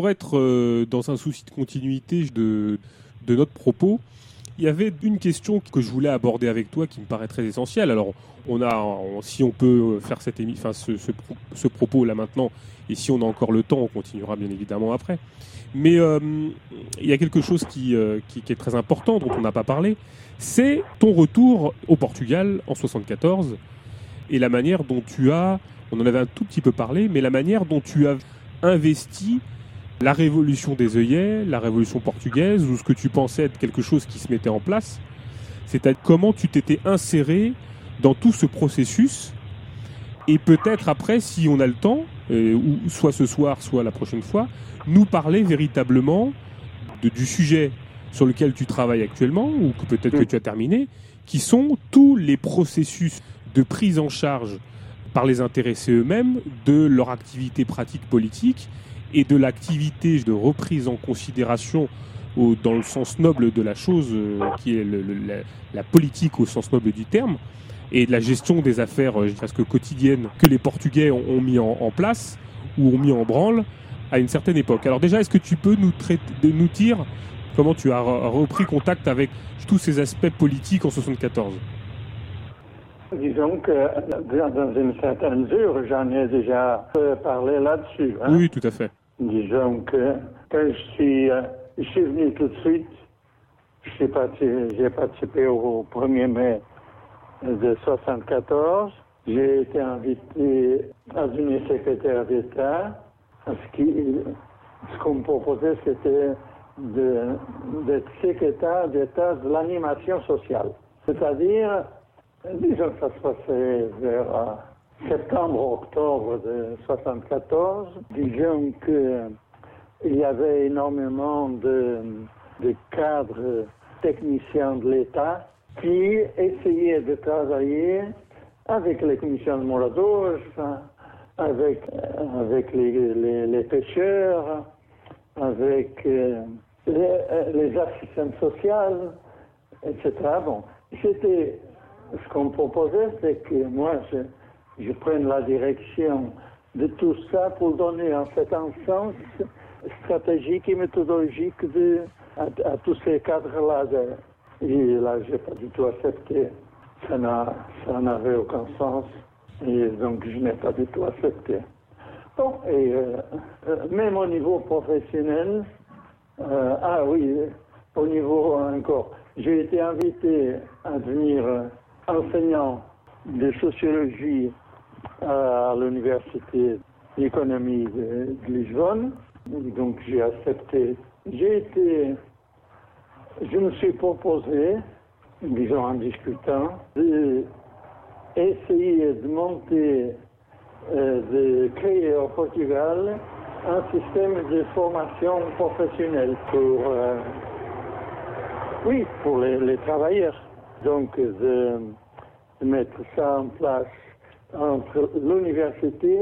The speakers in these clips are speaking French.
Pour être euh, dans un souci de continuité de, notre propos, il y avait une question que je voulais aborder avec toi qui me paraît très essentielle. Alors, on a, si on peut faire cette enfin, ce, propos là maintenant, et si on a encore le temps, on continuera bien évidemment après. Mais euh, il y a quelque chose euh, qui, qui est très important dont on n'a pas parlé, c'est ton retour au Portugal en 74 et la manière dont tu as, on en avait un tout petit peu parlé, mais la manière dont tu as investi la révolution des œillets, la révolution portugaise, ou ce que tu pensais être quelque chose qui se mettait en place, c'est-à-dire comment tu t'étais inséré dans tout ce processus, et peut-être après, si on a le temps, euh, soit ce soir, soit la prochaine fois, nous parler véritablement du sujet sur lequel tu travailles actuellement, ou que peut-être que tu as terminé, qui sont tous les processus de prise en charge par les intéressés eux-mêmes de leur activité pratique politique et de l'activité de reprise en considération au, dans le sens noble de la chose, euh, qui est le, la, politique au sens noble du terme, et de la gestion des affaires euh, presque quotidiennes que les Portugais ont, ont mis en, en, place ou ont mis en branle à une certaine époque. Alors déjà, est-ce que tu peux nous, traiter, nous dire comment tu as repris contact avec tous ces aspects politiques en 74 Disons que dans une certaine mesure, j'en ai déjà parlé là-dessus. Hein. Oui, tout à fait. Disons que quand je suis, euh, je suis venu tout de suite, j'ai participé, au 1er mai de 74. J'ai été invité à une secrétaire d'État. Ce qu'on me proposait, c'était d'être secrétaire d'État de l'animation sociale. C'est-à-dire, disons que ça se passait vers euh, septembre-octobre de 74, disons qu'il y avait énormément de, cadres techniciens de l'État qui essayaient de travailler avec les commissions de Morados, avec, les, pêcheurs, avec euh, les, assistants sociales, etc. Bon, c'était ce qu'on proposait, c'est que moi, je, je prenne la direction de tout ça pour donner en fait un sens stratégique et méthodologique à, tous ces cadres-là. Et là, je n'ai pas du tout accepté. Ça n'avait aucun sens. Et donc, je n'ai pas du tout accepté. Bon, et euh, euh, même au niveau professionnel, euh, ah oui, au niveau encore, j'ai été invité à devenir enseignant de sociologie à l'université d'économie de, Lisbonne. Donc j'ai accepté. J'ai été, je me suis proposé, disons en discutant, d'essayer de monter, euh, de créer au Portugal un système de formation professionnelle pour, euh, oui, pour les, les, travailleurs. Donc de mettre ça en place entre l'université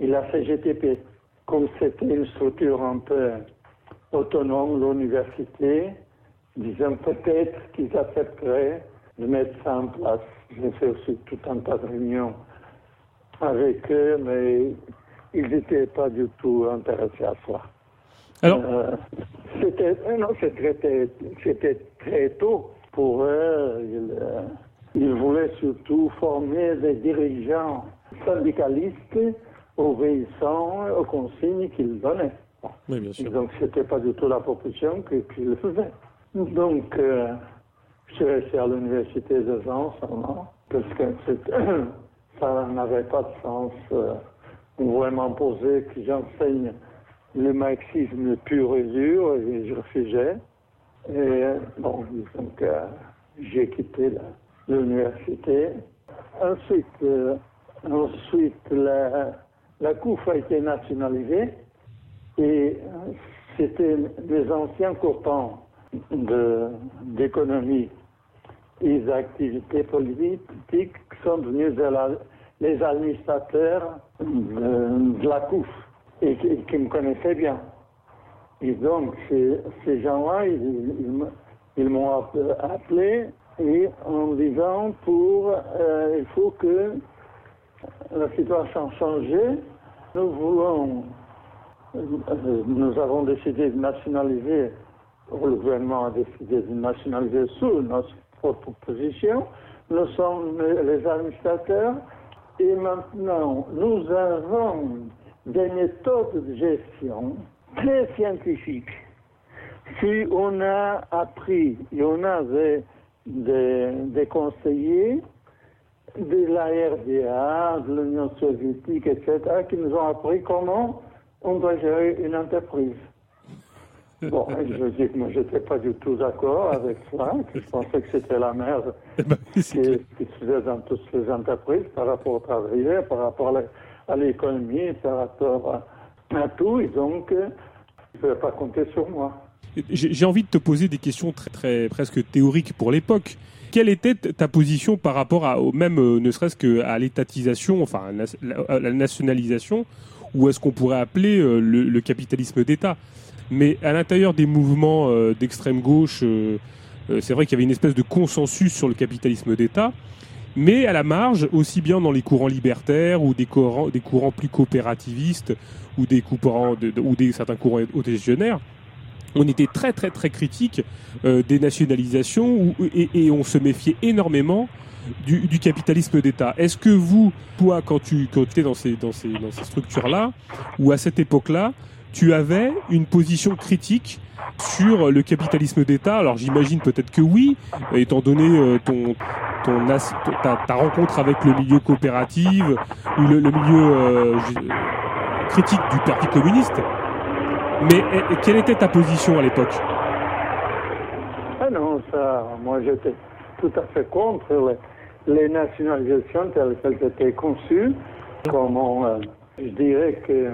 et la CGTP. Comme c'était une structure un peu autonome, l'université, disons peut-être qu'ils accepteraient de mettre ça en place. J'ai fait aussi tout un tas de réunions avec eux, mais ils n'étaient pas du tout intéressés à ça. Alors euh, C'était non, c'était très tôt pour eux. Euh, il voulait surtout former des dirigeants syndicalistes obéissant aux consignes qu'il donnait. Oui, bien sûr. Donc, ce n'était pas du tout la proposition qu'il faisait. Donc, euh, je suis resté à l'université de Jean seulement, parce que ça n'avait pas de sens. Euh, vraiment posé que j'enseigne le marxisme pur et dur, et je refusais. Et bon, donc, euh, j'ai quitté là l'université. Ensuite, euh, ensuite la, la a été nationalisée et c'était les anciens copains d'économie et d'activités politiques qui sont devenus les administrateurs de, la COUF et qui, me connaissaient bien. Et donc, ces, gens-là, ils m'ont appelé et en disant pour euh, il faut que la situation change. Nous voulons nous avons décidé de nationaliser, le gouvernement a décidé de nationaliser sous notre propre position. Nous sommes les administrateurs et maintenant nous avons des méthodes de gestion très scientifiques. Si on a appris et on avait des, des conseillers de la RDA, de l'Union soviétique, etc., qui nous ont appris comment on doit gérer une entreprise. Bon, je dis que moi, je n'étais pas du tout d'accord avec ça, que je pensais que c'était la merde Eh ben, qui, qui se faisait dans toutes les entreprises par rapport au travail, par rapport à l'économie, par rapport à, à, tout, et donc, euh, il ne pouvait pas compter sur moi. J'ai envie de te poser des questions très, très presque théoriques pour l'époque. Quelle était ta position par rapport à, même, euh, ne serait-ce qu'à l'étatisation, enfin à la nationalisation, ou est-ce qu'on pourrait appeler euh, le, le capitalisme d'État? Mais à l'intérieur des mouvements euh, d'extrême gauche, euh, euh, c'est vrai qu'il y avait une espèce de consensus sur le capitalisme d'État. Mais à la marge, aussi bien dans les courants libertaires ou des courants, des courants plus coopérativistes ou des courants ou des certains courants autogestionnaires, on était très très très critique euh, des nationalisations et, et, on se méfiait énormément du, du capitalisme d'État. Est-ce que vous, toi, quand tu quand étais dans ces, dans ces, dans ces structures-là, ou à cette époque-là, tu avais une position critique sur le capitalisme d'État? Alors j'imagine peut-être que oui, étant donné euh, ton, ton ta, ta, rencontre avec le milieu coopératif le, le milieu euh, critique du Parti communiste. Mais quelle était ta position à l'époque Ah non, ça, moi j'étais tout à fait contre les, nationalisations telles qu'elles étaient conçues. Comment, euh, je dirais que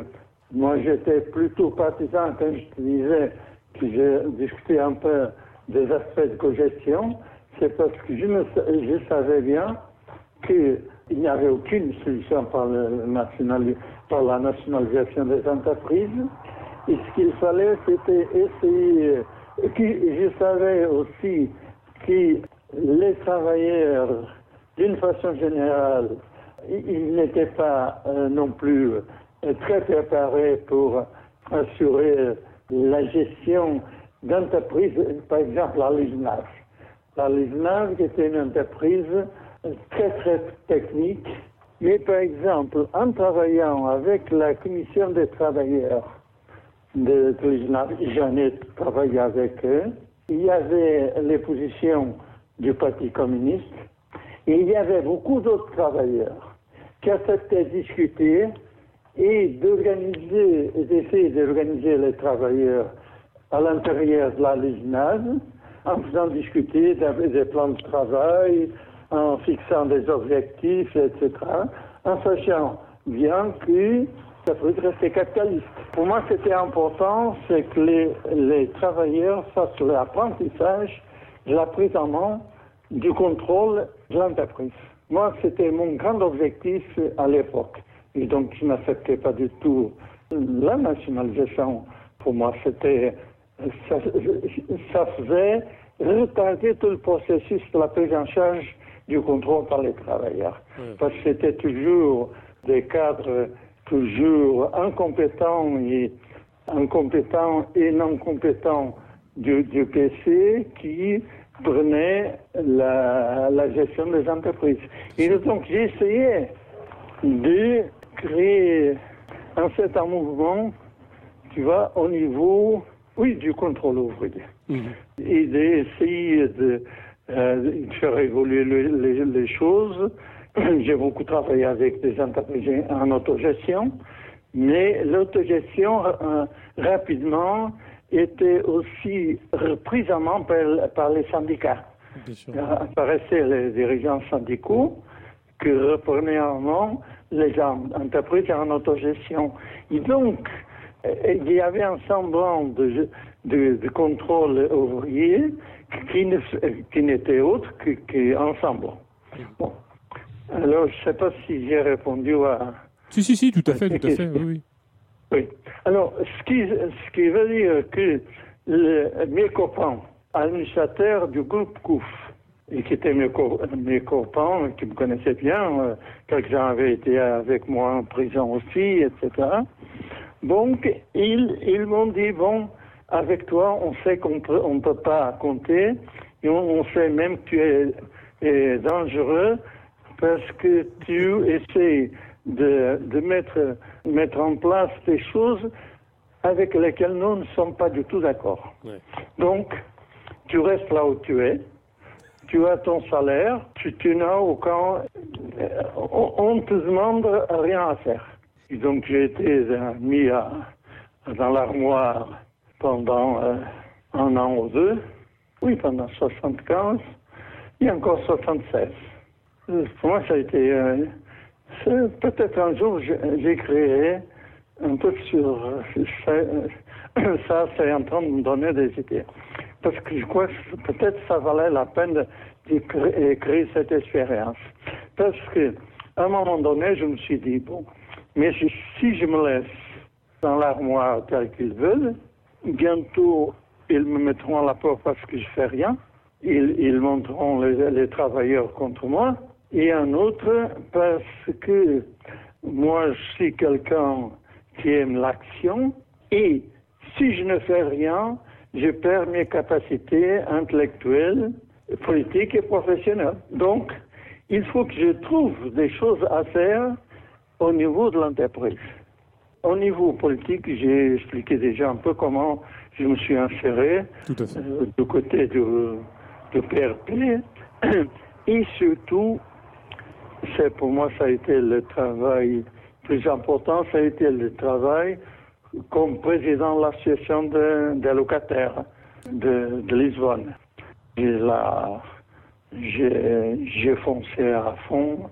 moi j'étais plutôt partisan quand je disais que j'ai discuté un peu des aspects de cogestion, c'est parce que je, me, je savais bien qu'il n'y avait aucune solution par, le national, par la nationalisation des entreprises. Et ce qu'il fallait, c'était essayer. Je savais aussi que les travailleurs, d'une façon générale, ils n'étaient pas euh, non plus euh, très préparés pour assurer la gestion d'entreprises, par exemple la Lisnave. La Lisnave était une entreprise très très technique, mais par exemple en travaillant avec la commission des travailleurs, de j'en ai travaillé avec eux. Il y avait les positions du Parti communiste et il y avait beaucoup d'autres travailleurs qui acceptaient discuter et d'organiser, d'essayer d'organiser les travailleurs à l'intérieur de la en faisant discuter des plans de travail, en fixant des objectifs, etc., en sachant bien que ça peut rester capitaliste. Pour moi, c'était important, c'est que les, les travailleurs fassent l'apprentissage de la prise en main du contrôle de l'entreprise. Moi, c'était mon grand objectif à l'époque. Et donc, je n'acceptais pas du tout la nationalisation. Pour moi, c'était, ça, ça faisait retarder tout le processus de la prise en charge du contrôle par les travailleurs. Mmh. Parce que c'était toujours des cadres toujours incompétents et incompétents et non compétents du, du PC qui prenaient la, la, gestion des entreprises. Et donc j'ai essayé de créer un certain mouvement, tu vois, au niveau, oui, du contrôle ouvrier. Mmh. Et d'essayer de, euh, de, faire évoluer le, les, les choses j'ai beaucoup travaillé avec des entreprises en autogestion, mais l'autogestion euh, rapidement était aussi reprise en main par, par les syndicats. Euh, apparaissaient les dirigeants syndicaux qui reprenaient en main les entreprises en autogestion. Et donc, euh, il y avait un semblant de, de, de contrôle ouvrier qui, n'était autre qu'ensemble. Bon. Alors, je ne sais pas si j'ai répondu à. Si, si, si, tout à fait, tout à fait, oui, oui. Oui. Alors, ce qui, ce qui veut dire que le, mes copains, administrateurs du groupe COUF, et qui étaient mes, co mes copains, qui me connaissaient bien, euh, quelques-uns avaient été avec moi en prison aussi, etc. Donc, ils, ils m'ont dit, bon, avec toi, on sait qu'on on peut pas compter, et on, sait même que tu es, dangereux parce que tu essaies de, de mettre, mettre en place des choses avec lesquelles nous ne sommes pas du tout d'accord. Donc, tu restes là où tu es, tu as ton salaire, tu, tu n'as aucun... On ne te demande rien à faire. Et donc j'ai été mis dans l'armoire pendant euh, un an ou deux, oui, pendant 75 et encore 76. Euh, pour moi, ça a été... Euh, peut-être un jour, créé un peu sur ça, ça c'est en train de me donner des idées. Parce que je crois que peut-être ça valait la peine créer, cette expérience. Parce que à un moment donné, je me suis dit, bon, mais si, je me laisse dans l'armoire tel qu'ils veulent, bientôt ils me mettront à la porte parce que je fais rien. Ils, ils monteront les, les, travailleurs contre moi. Et un autre parce que moi je suis quelqu'un qui aime l'action. Et si je ne fais rien, je perds mes capacités intellectuelles, politiques et professionnelles. Donc, il faut que je trouve des choses à faire au niveau de l'entreprise. Au niveau politique, j'ai expliqué déjà un peu comment je me suis inséré euh, du côté de, de PRP. Et surtout, c'est pour moi, ça a été le travail plus important, ça a été le travail comme président de l'association des locataires de, de Lisbonne. J'ai foncé à fond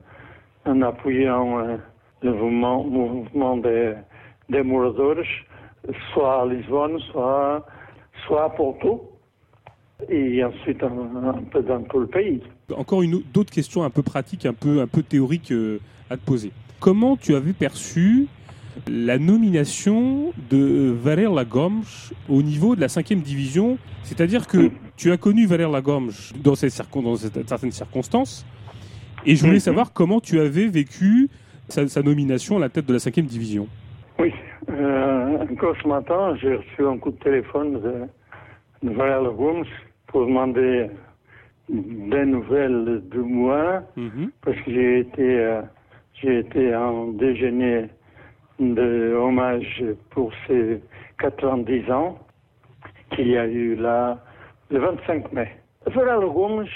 en appuyant euh, le mouvement, mouvement des, des soit à Lisbonne, soit, soit à Porto, et ensuite un, peu dans tout le pays. Encore une d'autres questions un peu pratiques, un peu, un peu théoriques euh, à te poser. Comment tu avais perçu la nomination de Valer Lagomes au niveau de la cinquième division? C'est-à-dire que tu as connu Valer Lagomes dans, dans certaines circonstances, et je voulais mhm. savoir comment tu avais vécu sa, nomination à la tête de la cinquième division. Oui, euh, encore ce matin, j'ai reçu un coup de téléphone de, de Valérie pour demander des nouvelles de moi, mhm. parce que j'ai été, euh, j'ai été en déjeuner de hommage pour ses 90 ans qu'il y a eu là le 25 mai. Valérie Gomes,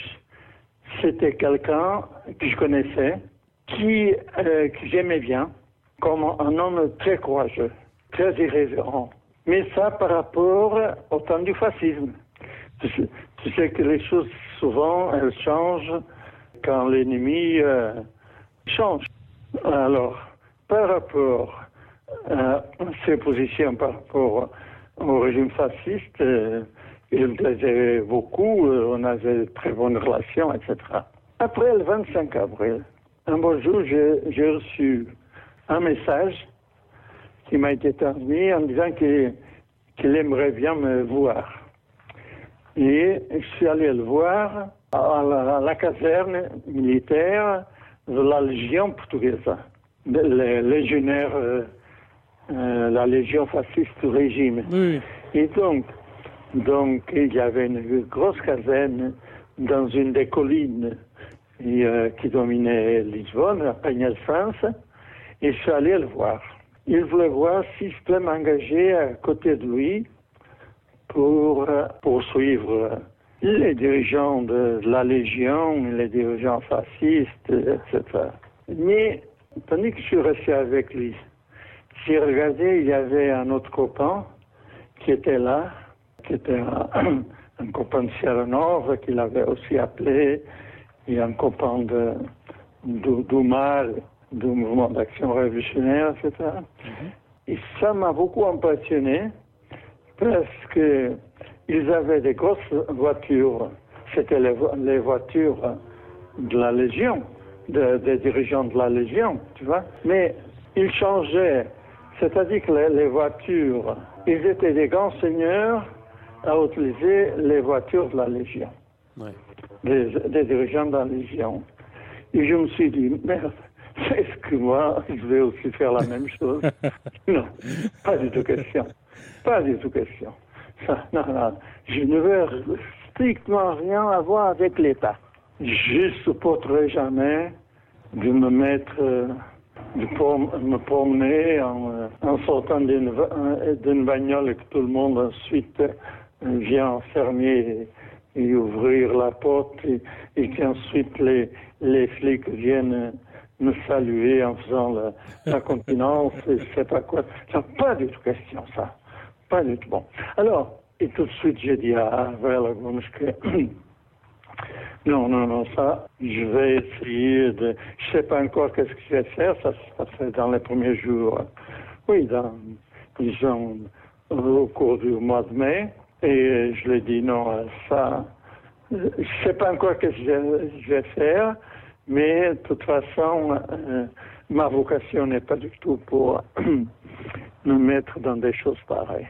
c'était quelqu'un que je connaissais, qui, euh, que j'aimais bien, comme un homme très courageux, très irrévérent. Mais ça par rapport au temps du fascisme. Tu sais, que les choses, souvent, elles changent quand l'ennemi euh, change. Alors, par rapport à ses positions par rapport au régime fasciste, euh, il plaisait beaucoup, euh, on avait de très bonnes relations, etc. Après le 25 avril, un beau jour, j'ai reçu un message qui m'a été transmis en disant qu'il aimerait bien me voir. Et je suis allé le voir à la, caserne militaire de la Légion portugaise, les légionnaires, euh, euh, la Légion fasciste du régime. Et donc, donc, il y avait une grosse caserne dans une des collines euh, qui dominait Lisbonne, à Peña France, et je suis allé le voir. Il voulait voir si je pouvais m'engager à côté de lui pour euh, poursuivre les dirigeants de, la Légion, les dirigeants fascistes, etc. Mais, tandis que je suis resté avec lui, j'ai regardé, il y avait un autre copain qui était là, qui était un, un copain de Sierra Nord, qu'il avait aussi appelé et un copain de, d'Oumar, du mouvement d'action révolutionnaire, etc. Mhm. Et ça m'a beaucoup impressionné parce que ils avaient des grosses voitures. C'était les, voitures de la Légion, des dirigeants de la Légion, tu vois. Mais ils changeaient, c'est-à-dire que les, voitures, ils étaient des grands seigneurs à utiliser les voitures de la Légion. Ouais des, dirigeants de la Légion. Et je me suis dit, merde, est-ce que moi, je vais aussi faire la même chose? Non, pas du tout question. Pas du tout question. Non, non, je ne veux strictement rien avoir avec l'État. Je supporterai jamais de me mettre, euh, de me promener en, euh, sortant d'une bagnole et que tout le monde ensuite euh, vient fermer et, ouvrir la porte et, qu'ensuite les, les flics viennent me saluer en faisant la, continence et je sais pas quoi. Pas du tout question, ça. Alors, et tout de suite, j'ai dit à Verlagunsch que non, non, non, ça, je vais essayer de. Je sais pas encore qu'est-ce que je vais faire, ça se passait dans les premiers jours. Oui, dans, disons, au cours du mois de mai. Et je lui ai dit non, ça, je sais pas encore qu'est-ce que je vais faire, mais de toute façon, euh, ma vocation n'est pas du tout pour me mettre dans des choses pareilles.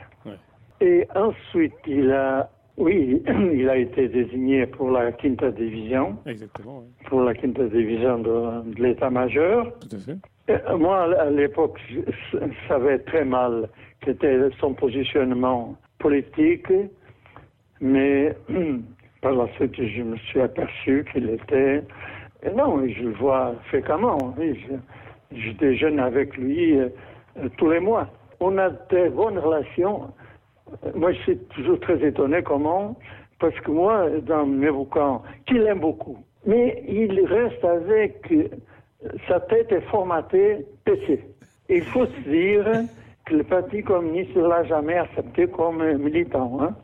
Et ensuite, il a, oui, il a été désigné pour la quinta division. Exactement. Pour la quinta division de, l'état-major. Tout à fait. Et moi, à l'époque, je savais très mal quel était son positionnement politique, mais par la suite, je me suis aperçu qu'il était. non, je le vois fréquemment. je, je, déjeune avec lui euh, tous les mois. On a de bonnes relations moi, je suis toujours très étonné comment, parce que moi, dans mes bouquins, qu'il aime beaucoup, mais il reste avec sa tête est formatée PC. Il faut se dire que le Parti communiste ne l'a jamais accepté comme militant. Hein.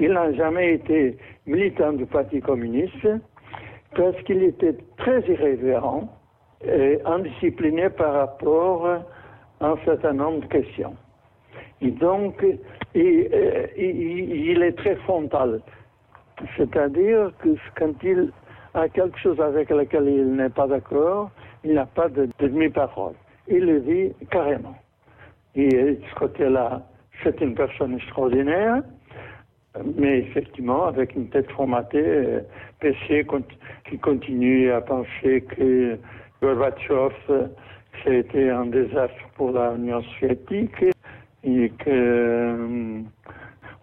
Il n'a jamais été militant du Parti communiste parce qu'il était très irrévérent et indiscipliné par rapport à un certain nombre de questions. Et donc, euh, il est très frontal. C'est-à-dire que quand il a quelque chose avec laquelle il n'est pas d'accord, il n'a pas de demi-parole. Il le dit carrément. Et de ce côté-là, c'est une personne extraordinaire, mais effectivement, avec une tête formatée, euh, PC qui continue à penser que Gorbatchev, c'était un désastre pour l'Union soviétique et que, euh,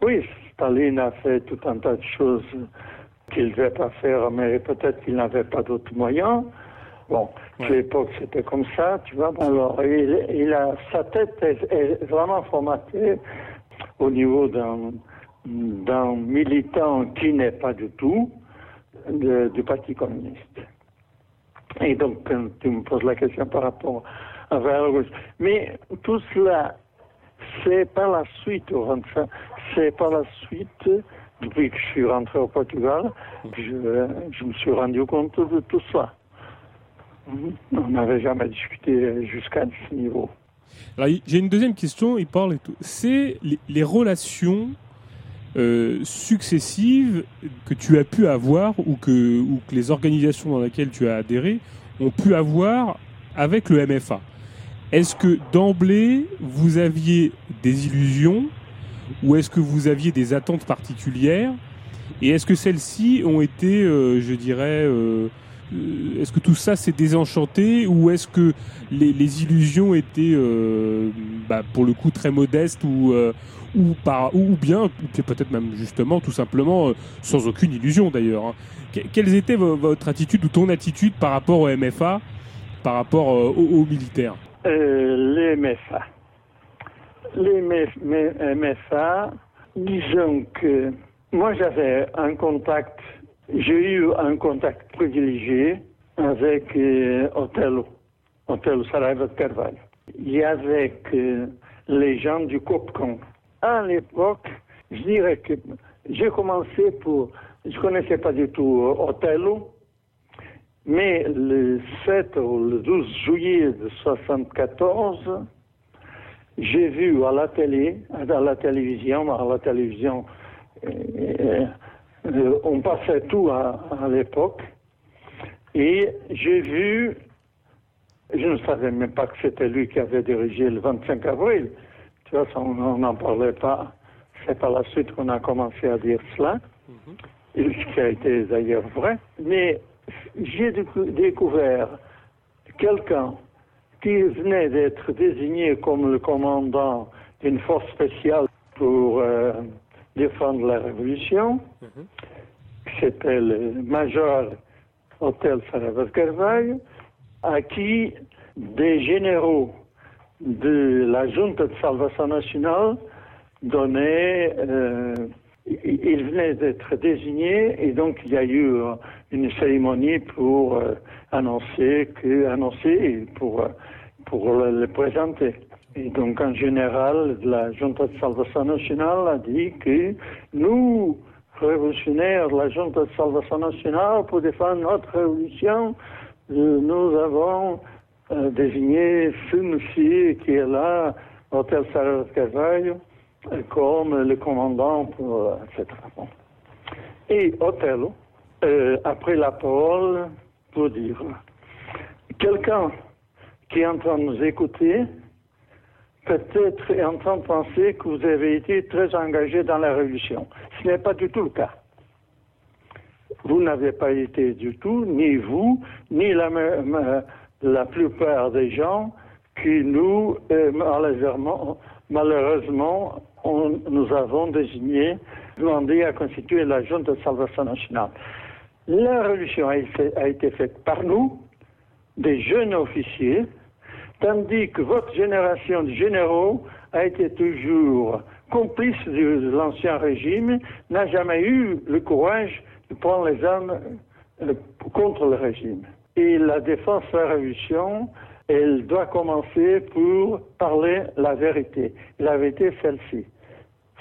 oui, Staline a fait tout un tas de choses qu'il ne devait pas faire, mais peut-être qu'il n'avait pas d'autres moyens. Bon, à l'époque, c'était comme ça, tu vois. Alors, il, il a, sa tête est, vraiment formatée au niveau d'un, militant qui n'est pas du tout du Parti communiste. Et donc, tu me poses la question par rapport à Vergos, mais tout cela c'est par la suite, c'est par la suite, depuis que je suis rentré au Portugal, que je, me suis rendu compte de tout ça. On n'avait jamais discuté jusqu'à ce niveau. Alors, j'ai une deuxième question, il parle et tout. C'est les, relations euh, successives que tu as pu avoir ou que, ou que les organisations dans lesquelles tu as adhéré ont pu avoir avec le MFA. Est-ce que d'emblée, vous aviez des illusions ou est-ce que vous aviez des attentes particulières Et est-ce que celles-ci ont été, euh, je dirais, euh, euh, est-ce que tout ça s'est désenchanté ou est-ce que les, illusions étaient, bah, pour le coup, très modestes ou ou, par, ou bien, peut-être même justement, tout simplement, sans aucune illusion d'ailleurs. Hein. Quelle était votre attitude ou ton attitude par rapport au MFA, par rapport aux militaires les MFA. Les MFA, disons que moi j'avais un contact, j'ai eu un contact privilégié avec euh, Otelo, Otelo Saraiva de Carvalho. Avait que les gens du COPCON. À l'époque, je dirais que j'ai commencé pour, je connaissais pas du tout Otelo, mais le 7 ou le 12 juillet de 1974, j'ai vu à la télé, à la télévision, à la télévision, euh, euh, on passait tout à, l'époque, et j'ai vu, je ne savais même pas que c'était lui qui avait dirigé le 25 avril, tu vois, on n'en parlait pas, c'est par la suite qu'on a commencé à dire cela, mm-hmm. ce qui a été d'ailleurs vrai, mais j'ai découvert quelqu'un qui venait d'être désigné comme le commandant d'une force spéciale pour euh, défendre la révolution, c'était le major Hôtel Saravas Carvalho, à qui des généraux de la Junta de Salvation Nationale donnaient euh, il venait d'être désigné et donc il y a eu euh, une cérémonie pour euh, annoncer que annoncer pour pour le, présenter. Et donc en général, la Junta de Salvation Nationale a dit que nous, révolutionnaires la Junta de Salvation Nationale, pour défendre notre révolution, euh, nous avons désigné ce monsieur qui est là, Hôtel Sarah comme le commandant, pour, etc. Et Othello euh, après la parole pour dire quelqu'un qui est en train de nous écouter peut-être est en train de penser que vous avez été très engagé dans la révolution. Ce n'est pas du tout le cas. Vous n'avez pas été du tout, ni vous, ni la plupart des gens qui nous, euh, malheureusement, nous avons désigné, demandé à constituer la Junte de salvation nationale. La révolution a, été faite par nous, des jeunes officiers, tandis que votre génération de généraux a été toujours complice de l'ancien régime, n'a jamais eu le courage de prendre les armes euh, contre le régime. Et la défense de la révolution elle doit commencer pour parler la vérité. La vérité, celle-ci.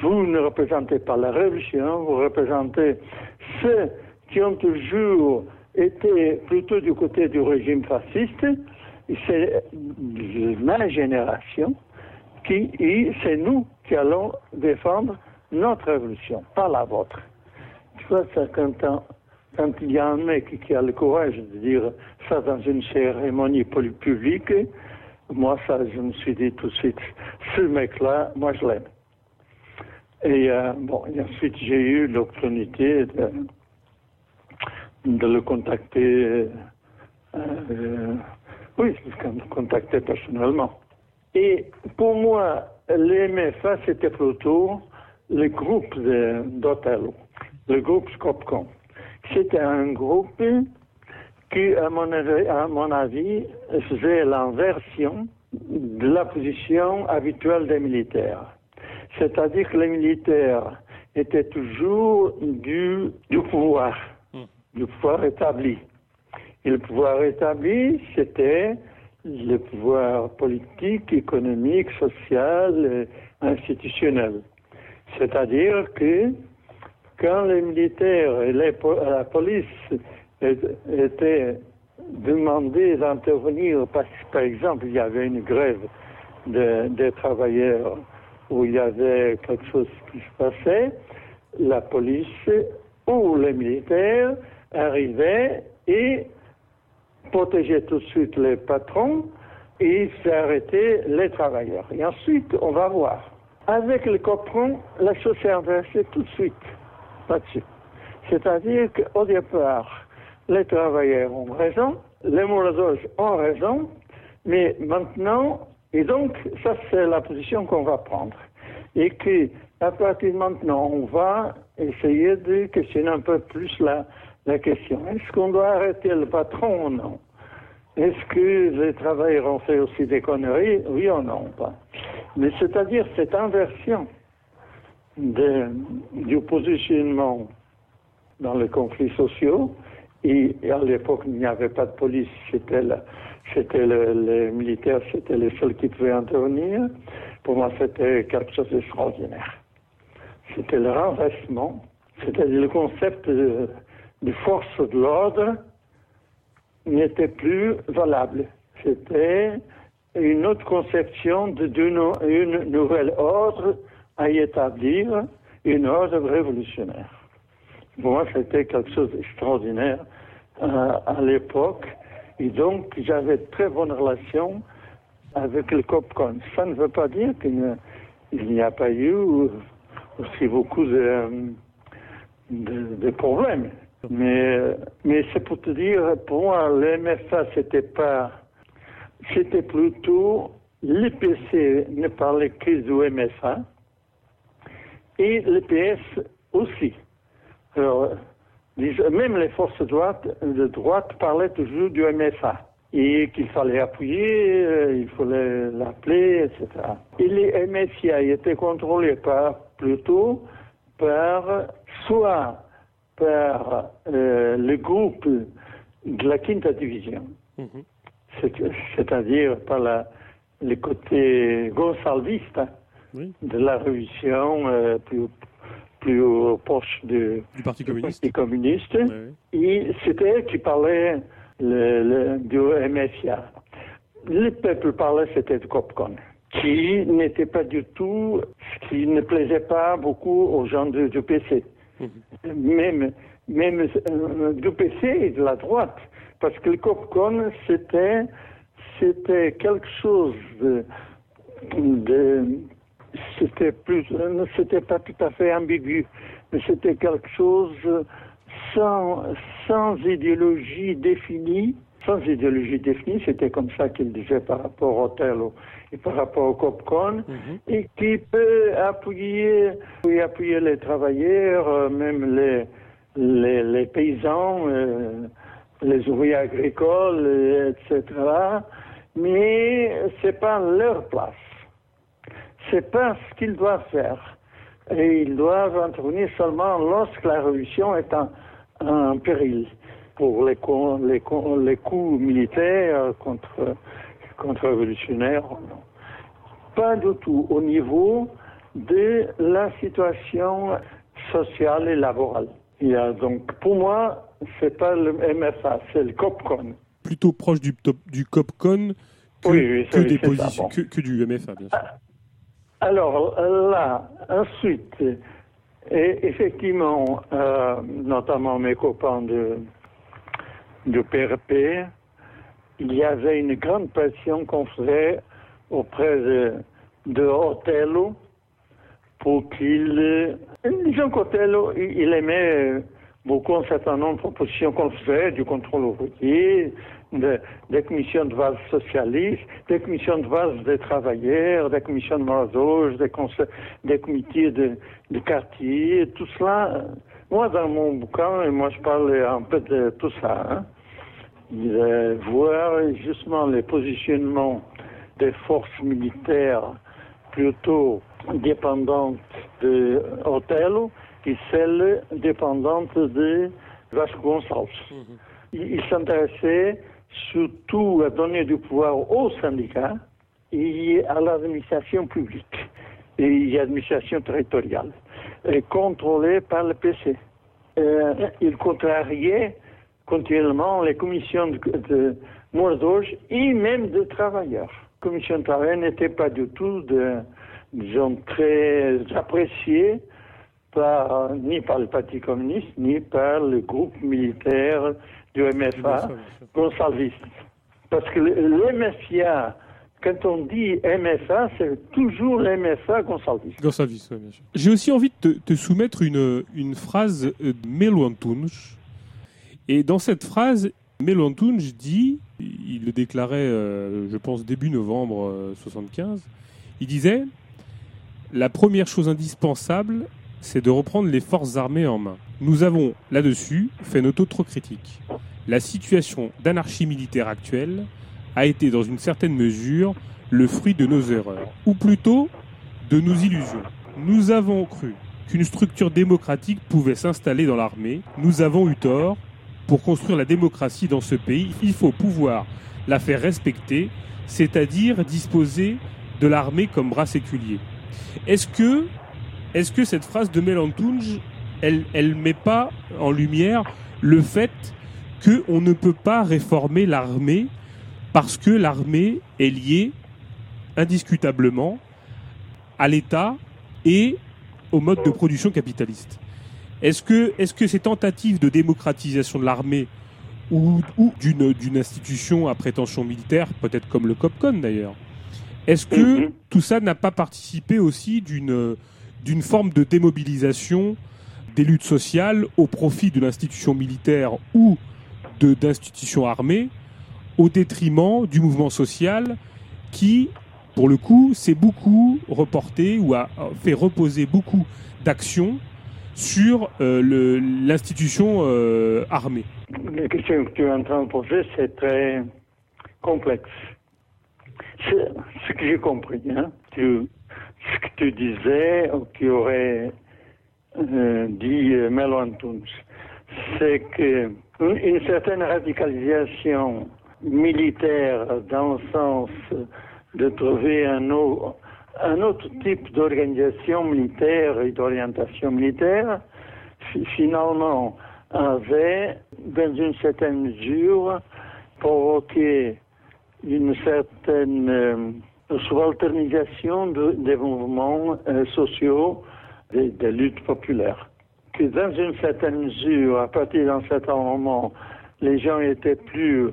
Vous ne représentez pas la révolution, vous représentez ceux qui ont toujours été plutôt du côté du régime fasciste. C'est ma génération qui, c'est nous qui allons défendre notre révolution, pas la vôtre. Tu vois, ça, quand, quand il y a un mec qui a le courage de dire ça dans une cérémonie publique, moi, ça, je me suis dit tout de suite, ce mec-là, moi, je l'aime. Et euh, bon, ensuite, j'ai eu l'opportunité de, le contacter, euh, oui, le contacter personnellement. Et pour moi, les MFA, c'était plutôt le groupe d'Othello, le groupe Scopcom. C'était un groupe qui, à mon, à mon avis, faisait l'inversion de la position habituelle des militaires. C'est-à-dire que les militaires étaient toujours du, du pouvoir, hmm. du pouvoir établi. Et le pouvoir établi, c'était le pouvoir politique, économique, social, institutionnel. C'est-à-dire que quand les militaires et la police était demandé d'intervenir parce que, par exemple, il y avait une grève des travailleurs où il y avait quelque chose qui se passait, la police ou les militaires arrivaient et protégeaient tout de suite les patrons et arrêter les travailleurs. Et ensuite, on va voir. Avec le copron, la chose s'est inversée tout de suite C'est-à-dire qu'au départ, les travailleurs ont raison, les moratoires ont raison, mais maintenant, et donc, ça c'est la position qu'on va prendre. Et que, à partir de maintenant, on va essayer de questionner un peu plus la, la question. Est-ce qu'on doit arrêter le patron ou non? Est-ce que les travailleurs ont fait aussi des conneries? Oui ou non pas? Mais c'est-à-dire cette inversion de, du positionnement dans les conflits sociaux, et, à l'époque, il n'y avait pas de police, c'était les militaires, c'était les seuls qui pouvaient intervenir. Pour moi, c'était quelque chose d'extraordinaire. C'était le renversement, c'était le concept de, force de l'ordre n'était plus valable. C'était une autre conception de, une nouvelle ordre à y établir, une ordre révolutionnaire. Pour moi, c'était quelque chose d'extraordinaire euh, à l'époque. Et donc, j'avais très bonne relation avec le COPCON. Ça ne veut pas dire qu'il n'y a pas eu aussi beaucoup de, de, problèmes. Mais, c'est pour te dire, pour moi, le c'était pas, c'était plutôt l'EPC ne parlait que du MFA et l'EPS aussi. Alors, même les forces de droite, de droite parlaient toujours du MFA et qu'il fallait appuyer, euh, il fallait l'appeler, etc. Et les MFIA étaient contrôlés par, plutôt par soit par euh, le groupe de la quinta division, mhm. c'est-à-dire par la, le côté gonsalviste de la révolution euh, plus, plus proche du Parti communiste. Parti communiste. Et c'était elle qui parlait le, le, du MSIA. Le peuple parlait, c'était de Copcon, qui n'était pas du tout, qui ne plaisait pas beaucoup aux gens du, PC. Mhm. Même, même euh, du PC et de la droite. Parce que le Copcon, c'était, c'était quelque chose de, de c'était plus, c'était pas tout à fait ambigu, mais c'était quelque chose sans, sans idéologie définie. Sans idéologie définie, c'était comme ça qu'il disait par rapport au Othello et par rapport au Copcon, mhm. et qui peut appuyer, appuyer les travailleurs, euh, même les, les, les paysans, euh, les ouvriers agricoles, etc. Mais c'est pas leur place. C'est pas ce qu'ils doivent faire. Et ils doivent intervenir seulement lorsque la révolution est en, péril pour les, les, les coups militaires contre, contre révolutionnaires. Pas du tout au niveau de la situation sociale et laborale. Il y a donc, pour moi, c'est pas le MFA, c'est le COPCON. Plutôt proche du, du COPCON que, des positions, que, du MFA, bien sûr. Alors là, ensuite, et effectivement, euh, notamment mes copains de, de PRP, il y avait une grande pression qu'on faisait auprès de, de pour qu'il... Disons qu'Otello, il aimait beaucoup un certain nombre de propositions qu'on faisait, du contrôle routier, de, des commissions de base socialistes, des commissions de base des travailleurs, des commissions de mariage, des, des comités de, de, quartier, tout cela. Moi, dans mon bouquin, et moi je parle un peu de tout ça, hein, voir justement les positionnements des forces militaires plutôt dépendantes de Othello et celles dépendantes de Vasco Gonçalves. Mhm. Il s'intéressait surtout à donner du pouvoir aux syndicats et à l'administration publique et à l'administration territoriale, et contrôlée par le PC. Euh, il contrariait continuellement les commissions de, de et même de travailleurs. Commission de travail n'était pas du tout, très appréciée ni par le Parti communiste, ni par le groupe militaire du MFA, Gonsalviste. Parce que le, MFA, quand on dit MFA, c'est toujours MFA Gonsalviste. Gonsalviste, bien sûr. J'ai aussi envie de te, soumettre une, une phrase de Melouantunj. Et dans cette phrase, Melouantunj dit, il le déclarait, euh, je pense, début novembre 1975, euh, il disait La première chose indispensable, c'est de reprendre les forces armées en main. Nous avons, là-dessus, fait notre auto-critique. La situation d'anarchie militaire actuelle a été, dans une certaine mesure, le fruit de nos erreurs, ou plutôt de nos illusions. Nous avons cru qu'une structure démocratique pouvait s'installer dans l'armée. Nous avons eu tort. Pour construire la démocratie dans ce pays, il faut pouvoir la faire respecter, c'est-à-dire disposer de l'armée comme bras séculier. Est-ce que est-ce que cette phrase de Mélentunge, elle ne met pas en lumière le fait qu'on ne peut pas réformer l'armée parce que l'armée est liée indiscutablement à l'État et au mode de production capitaliste. Est-ce que, est que ces tentatives de démocratisation de l'armée ou, ou d'une institution à prétention militaire, peut-être comme le COPCON d'ailleurs, est-ce que mhm. tout ça n'a pas participé aussi d'une d'une forme de démobilisation des luttes sociales au profit de l'institution militaire ou d'institutions armées au détriment du mouvement social qui, pour le coup, s'est beaucoup reporté ou a fait reposer beaucoup d'actions sur euh, l'institution euh, armée La question que tu es en train de poser, c'est très complexe. Ce que j'ai compris. Hein. ce que tu disais, ou qui aurait dit Melanton, c'est que une certaine radicalisation militaire dans le sens de trouver un autre, type d'organisation militaire et d'orientation militaire, finalement, avait, dans une certaine mesure, provoqué une certaine euh, subalternisation des mouvements euh, sociaux des, des, luttes populaires. Que dans une certaine mesure, à partir d'un certain moment, les gens étaient plus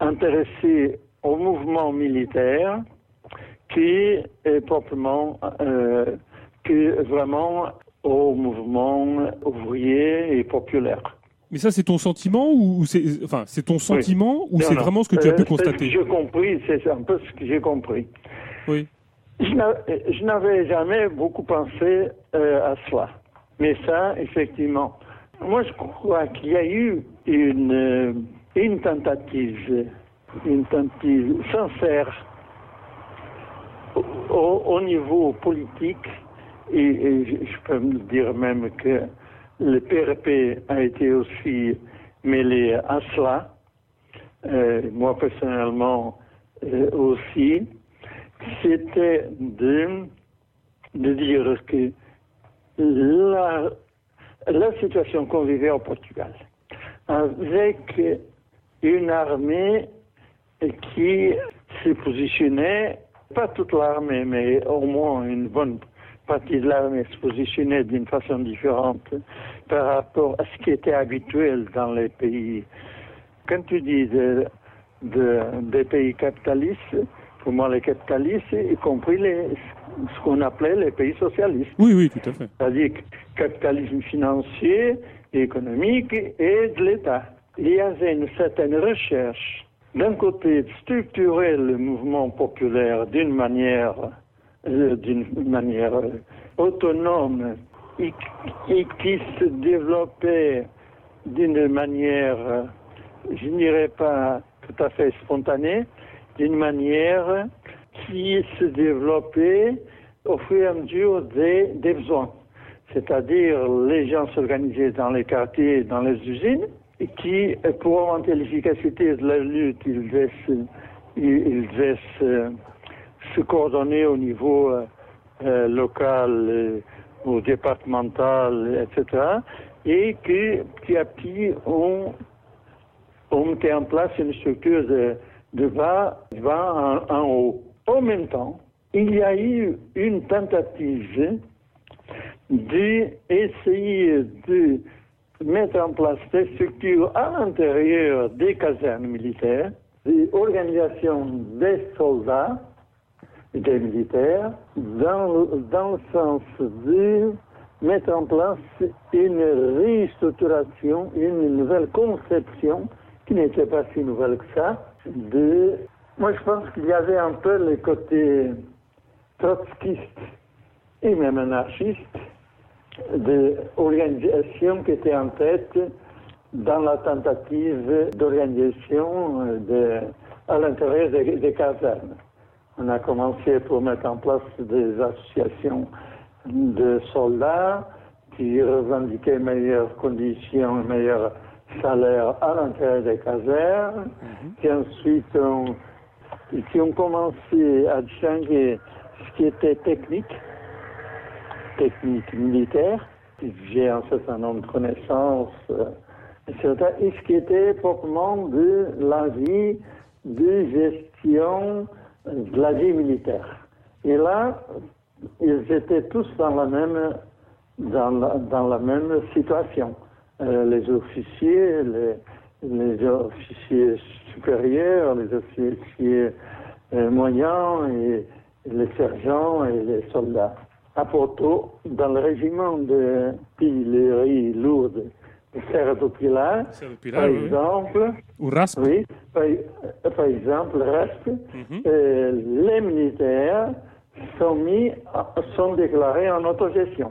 intéressés au mouvement militaire qui est proprement, euh, qui vraiment au mouvement ouvrier et populaire. Mais ça, c'est ton sentiment ou c'est, enfin, c'est ton sentiment ou c'est vraiment ce que tu as pu euh, constater? J'ai compris, c'est un peu ce que j'ai compris. Oui. Je n'avais jamais beaucoup pensé euh, à cela. Mais ça, effectivement, moi je crois qu'il y a eu une, euh, tentative, une tentative sincère au, niveau politique, et, je peux me dire même que le PRP a été aussi mêlé à cela, euh, moi personnellement aussi, c'était de, de dire que la, la situation qu'on vivait au Portugal, avec une armée qui se positionnait pas toute l'armée, mais au moins une bonne partie de l'armée se positionnait d'une façon différente par rapport à ce qui était habituel dans les pays. Quand tu dis de, des pays capitalistes, moi les capitalistes, y compris les, ce qu'on appelait les pays socialistes. Oui, oui, tout à fait. C'est-à-dire capitalisme financier, économique et de l'État. Il y avait une certaine recherche d'un côté, structurer le mouvement populaire d'une manière, euh, d'une manière euh, autonome et, qui se développait d'une manière, euh, je n'irais pas tout à fait spontanée, d'une manière qui se développait au fur et à mesure des, besoins. C'est-à-dire, les gens s'organisaient dans les quartiers, dans les usines, qui, pour augmenter l'efficacité de la lutte, il devait se, il devait se, coordonner au niveau euh, euh, local, euh, ou départemental, etc. Et que petit à petit, on, on mettait en place une structure de, de bas, en, haut. En même temps, il y a eu une tentative d'essayer de mettre en place des structures à l'intérieur des casernes militaires, des organisations des soldats des militaires, dans, dans le sens de mettre en place une restructuration, une nouvelle conception, qui n'était pas si nouvelle que ça, de... Moi, je pense qu'il y avait un peu le côté trotskiste et même anarchiste d'organisation qui était en tête dans la tentative d'organisation euh, à l'intérieur des, casernes. On a commencé pour mettre en place des associations de soldats qui revendiquaient meilleures conditions, meilleurs salaires à l'intérieur des casernes, mhm. qui ensuite ont, qui ont commencé à changer ce qui était technique, technique militaire. J'ai un certain nombre de connaissances, euh, etc. Et ce qui était proprement de la vie de gestion de la vie militaire. Et là, ils étaient tous dans la même, dans la, dans la même situation. Euh, les officiers, les, les, officiers supérieurs, les officiers euh, moyens, et les sergents et les soldats à Porto, dans le régiment de pillerie lourde de Serra do Pilar, par exemple. Ou RASP Oui, par, par exemple, RASP, Mhm. euh, les militaires sont, mis, sont déclarés en autogestion.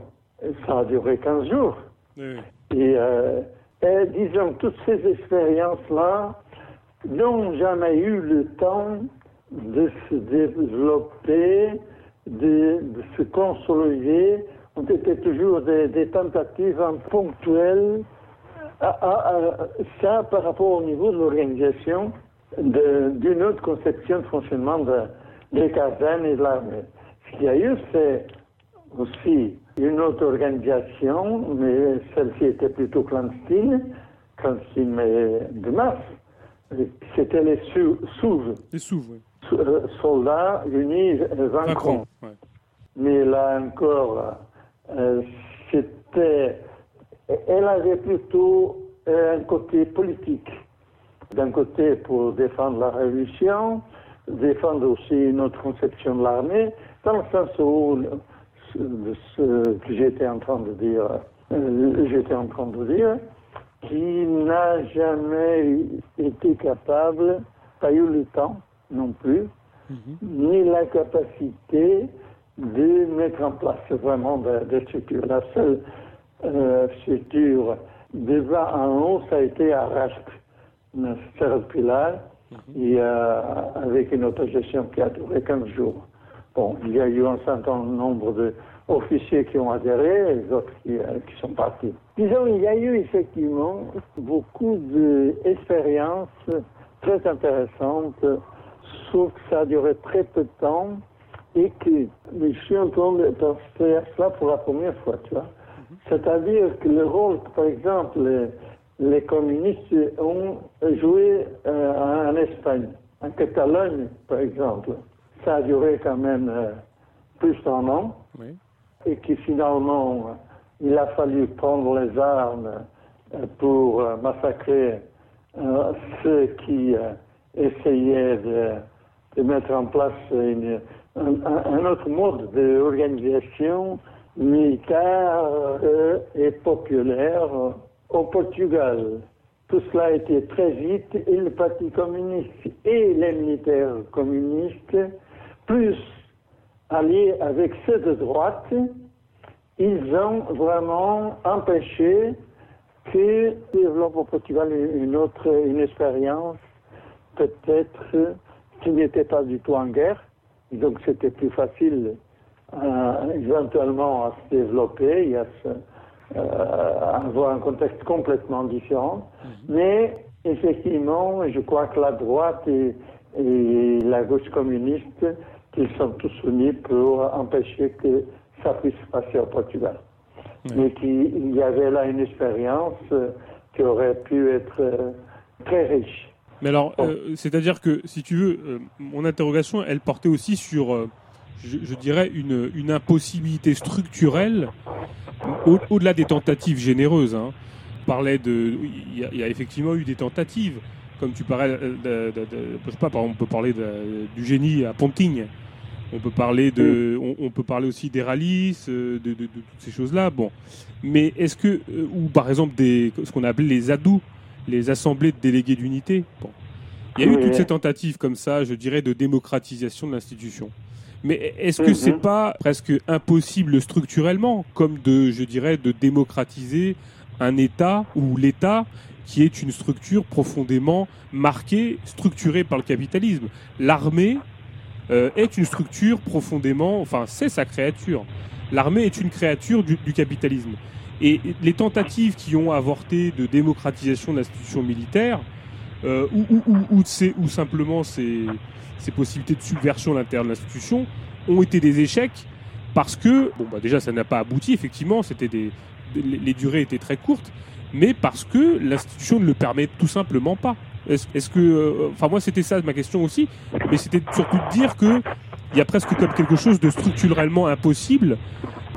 Ça a duré 15 jours. Oui. Et, euh, et disons, toutes ces expériences-là n'ont jamais eu le temps de se développer, de, se consolider, ont été toujours des, tentatives en ponctuelles. À, à- à- ça par rapport au niveau de l'organisation d'une autre conception de fonctionnement de- des casernes et de l'armée. Ce qu'il y a eu, c'est aussi une autre organisation, mais celle-ci était plutôt clandestine, clandestine mais de masse. C'était les Sou- SOUV, Les SOUV, oui. Euh, soldats unis vaincront. Ouais. Mais là encore, euh, c'était, elle avait plutôt euh, un côté politique. D'un côté pour défendre la révolution, défendre aussi notre conception de l'armée, dans le sens où de ce que j'étais en train de dire, euh, j'étais en train de dire, qui n'a jamais été capable, pas eu le temps non plus, ni la capacité de mettre en place vraiment des structures. La seule euh, structure bas en haut, ça a été à Rasp, une de Pilar, et, euh, avec une autogestion qui a duré 15 jours. Bon, il y a eu un certain nombre d'officiers qui ont adhéré et les autres qui, euh, qui sont partis. Disons, il y a eu effectivement beaucoup d'expériences très intéressantes, sauf que ça a duré très peu de temps et que je suis en train de à cela pour la première fois. C'est-à-dire que le rôle, par exemple, les, les communistes ont joué euh, en Espagne, en Catalogne, par exemple, ça a duré quand même euh, plus d'un an Oui. et que finalement, euh, il a fallu prendre les armes euh, pour massacrer euh, ceux qui euh, essayaient de, de mettre en place une- un, un- autre mode d'organisation militaire et populaire au Portugal. Tout cela a été très vite et le Parti communiste et les militaires communistes, plus alliés avec ceux de droite, ils ont vraiment empêché que développe au Portugal une autre une expérience peut-être qui n'était pas du tout en guerre. Donc c'était plus facile euh, éventuellement à se développer et à, se, euh, à avoir un contexte complètement différent. Mais effectivement, je crois que la droite et, et la gauche communiste, ils sont tous unis pour empêcher que ça puisse se passer au Portugal. Mais qu'il y avait là une expérience euh, qui aurait pu être euh, très riche. Mais alors, euh, c'est-à-dire que, si tu veux, euh, mon interrogation, elle portait aussi sur, euh, je, je dirais, une, une impossibilité structurelle, au- au-delà des tentatives généreuses. Hein. On parlait de, il y, a, il y a effectivement eu des tentatives, comme tu parlais, de, de- de- je sais pas, on peut parler du génie à Ponting. On peut parler de, on, on peut parler aussi des rallyes, euh, de, de- de toutes ces choses-là. Bon, mais est-ce que, euh, ou par exemple des, ce qu'on a appelé les ADOU, les assemblées de délégués d'unité. Bon. Il y a eu toutes ces tentatives comme ça, je dirais, de démocratisation de l'institution. Mais est-ce que Mhm. c'est pas presque impossible structurellement, comme de, je dirais, de démocratiser un État ou l'État qui est une structure profondément marquée, structurée par le capitalisme? L'armée euh, est une structure profondément, enfin, c'est sa créature. L'armée est une créature du, du capitalisme. Et les tentatives qui ont avorté de démocratisation de l'institution militaire, euh, ou, ou, ou, ou, simplement ces, ces possibilités de subversion à l'intérieur de l'institution, ont été des échecs parce que, bon, bah déjà, ça n'a pas abouti, effectivement, c'était des, les durées étaient très courtes, mais parce que l'institution ne le permet tout simplement pas. Est-ce que, euh, enfin moi c'était ça ma question aussi, mais c'était surtout de dire que il y a presque comme quelque chose de structurellement impossible,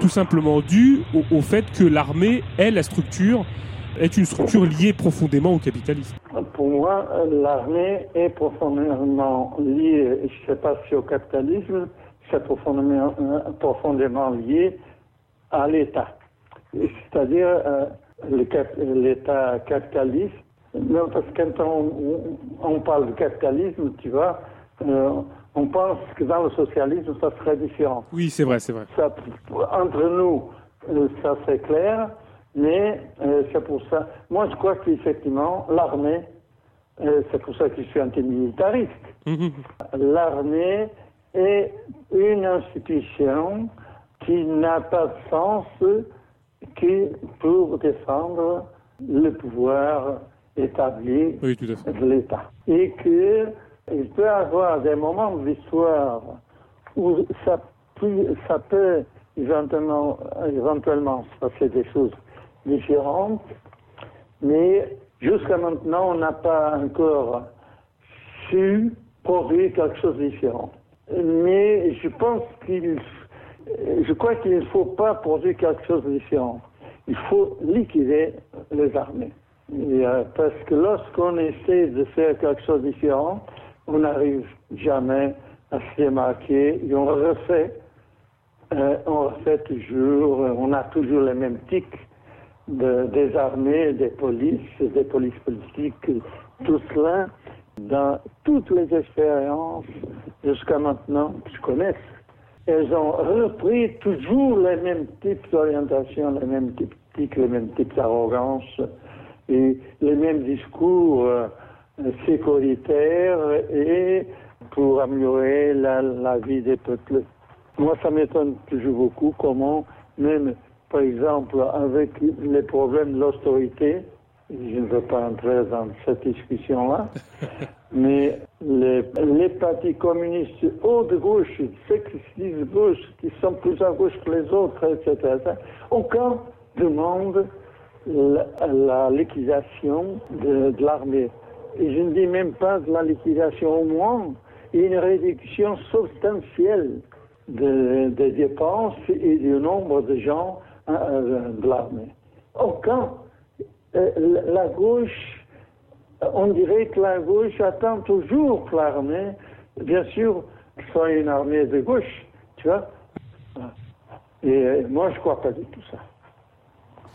tout simplement dû au, au fait que l'armée est la structure, est une structure liée profondément au capitalisme. Pour moi, l'armée est profondément liée, je ne sais pas si au capitalisme, c'est profondément, euh, profondément lié à l'État. c'est-à-dire euh, l'État capitaliste. Non, parce que quand on, on, parle de capitalisme, tu vois, euh, on pense que dans le socialisme, ça serait différent. Oui, c'est vrai, c'est vrai. Ça, entre nous, euh, ça c'est clair, mais c'est pour ça. Moi, je crois qu'effectivement, l'armée, c'est pour ça que je suis antimilitariste. Mhm. L'armée est une institution qui n'a pas de sens que pour défendre le pouvoir établi de l'État. Et qu'il peut y avoir des moments de l'histoire où ça, ça peut éventuellement, éventuellement se passer des choses différentes, mais jusqu'à maintenant, on n'a pas encore su produire quelque chose de différent. Mais je pense qu'il je crois qu'il ne faut pas produire quelque chose de différent. Il faut liquider les armées. Euh, parce que lorsqu'on essaie de faire quelque chose de différent, on n'arrive jamais à se démarquer et on refait, euh, on refait toujours, on a toujours les mêmes tics des armées, des polices, des polices politiques, tout cela. Dans toutes les expériences jusqu'à maintenant que je connaisse elles ont repris toujours les mêmes types d'orientation, les mêmes types les mêmes types d'arrogance et les mêmes discours euh, sécuritaires et pour améliorer la, la, vie des peuples. Moi, ça m'étonne toujours beaucoup comment, même par exemple avec les problèmes de l'austérité, je ne veux pas entrer dans cette discussion-là, mais les, les, partis communistes haut de gauche, ceux qui se disent gauche, qui sont plus à gauche que les autres, etc., aucun demande la, liquidation de, l'armée. Et je ne dis même pas de la liquidation au moins, une réduction substantielle des de dépenses et du nombre de gens euh, de l'armée. Aucun. Euh, la gauche on dirait que la gauche attend toujours que l'armée, bien sûr, soit une armée de gauche, tu vois. Et moi, je crois pas du tout ça.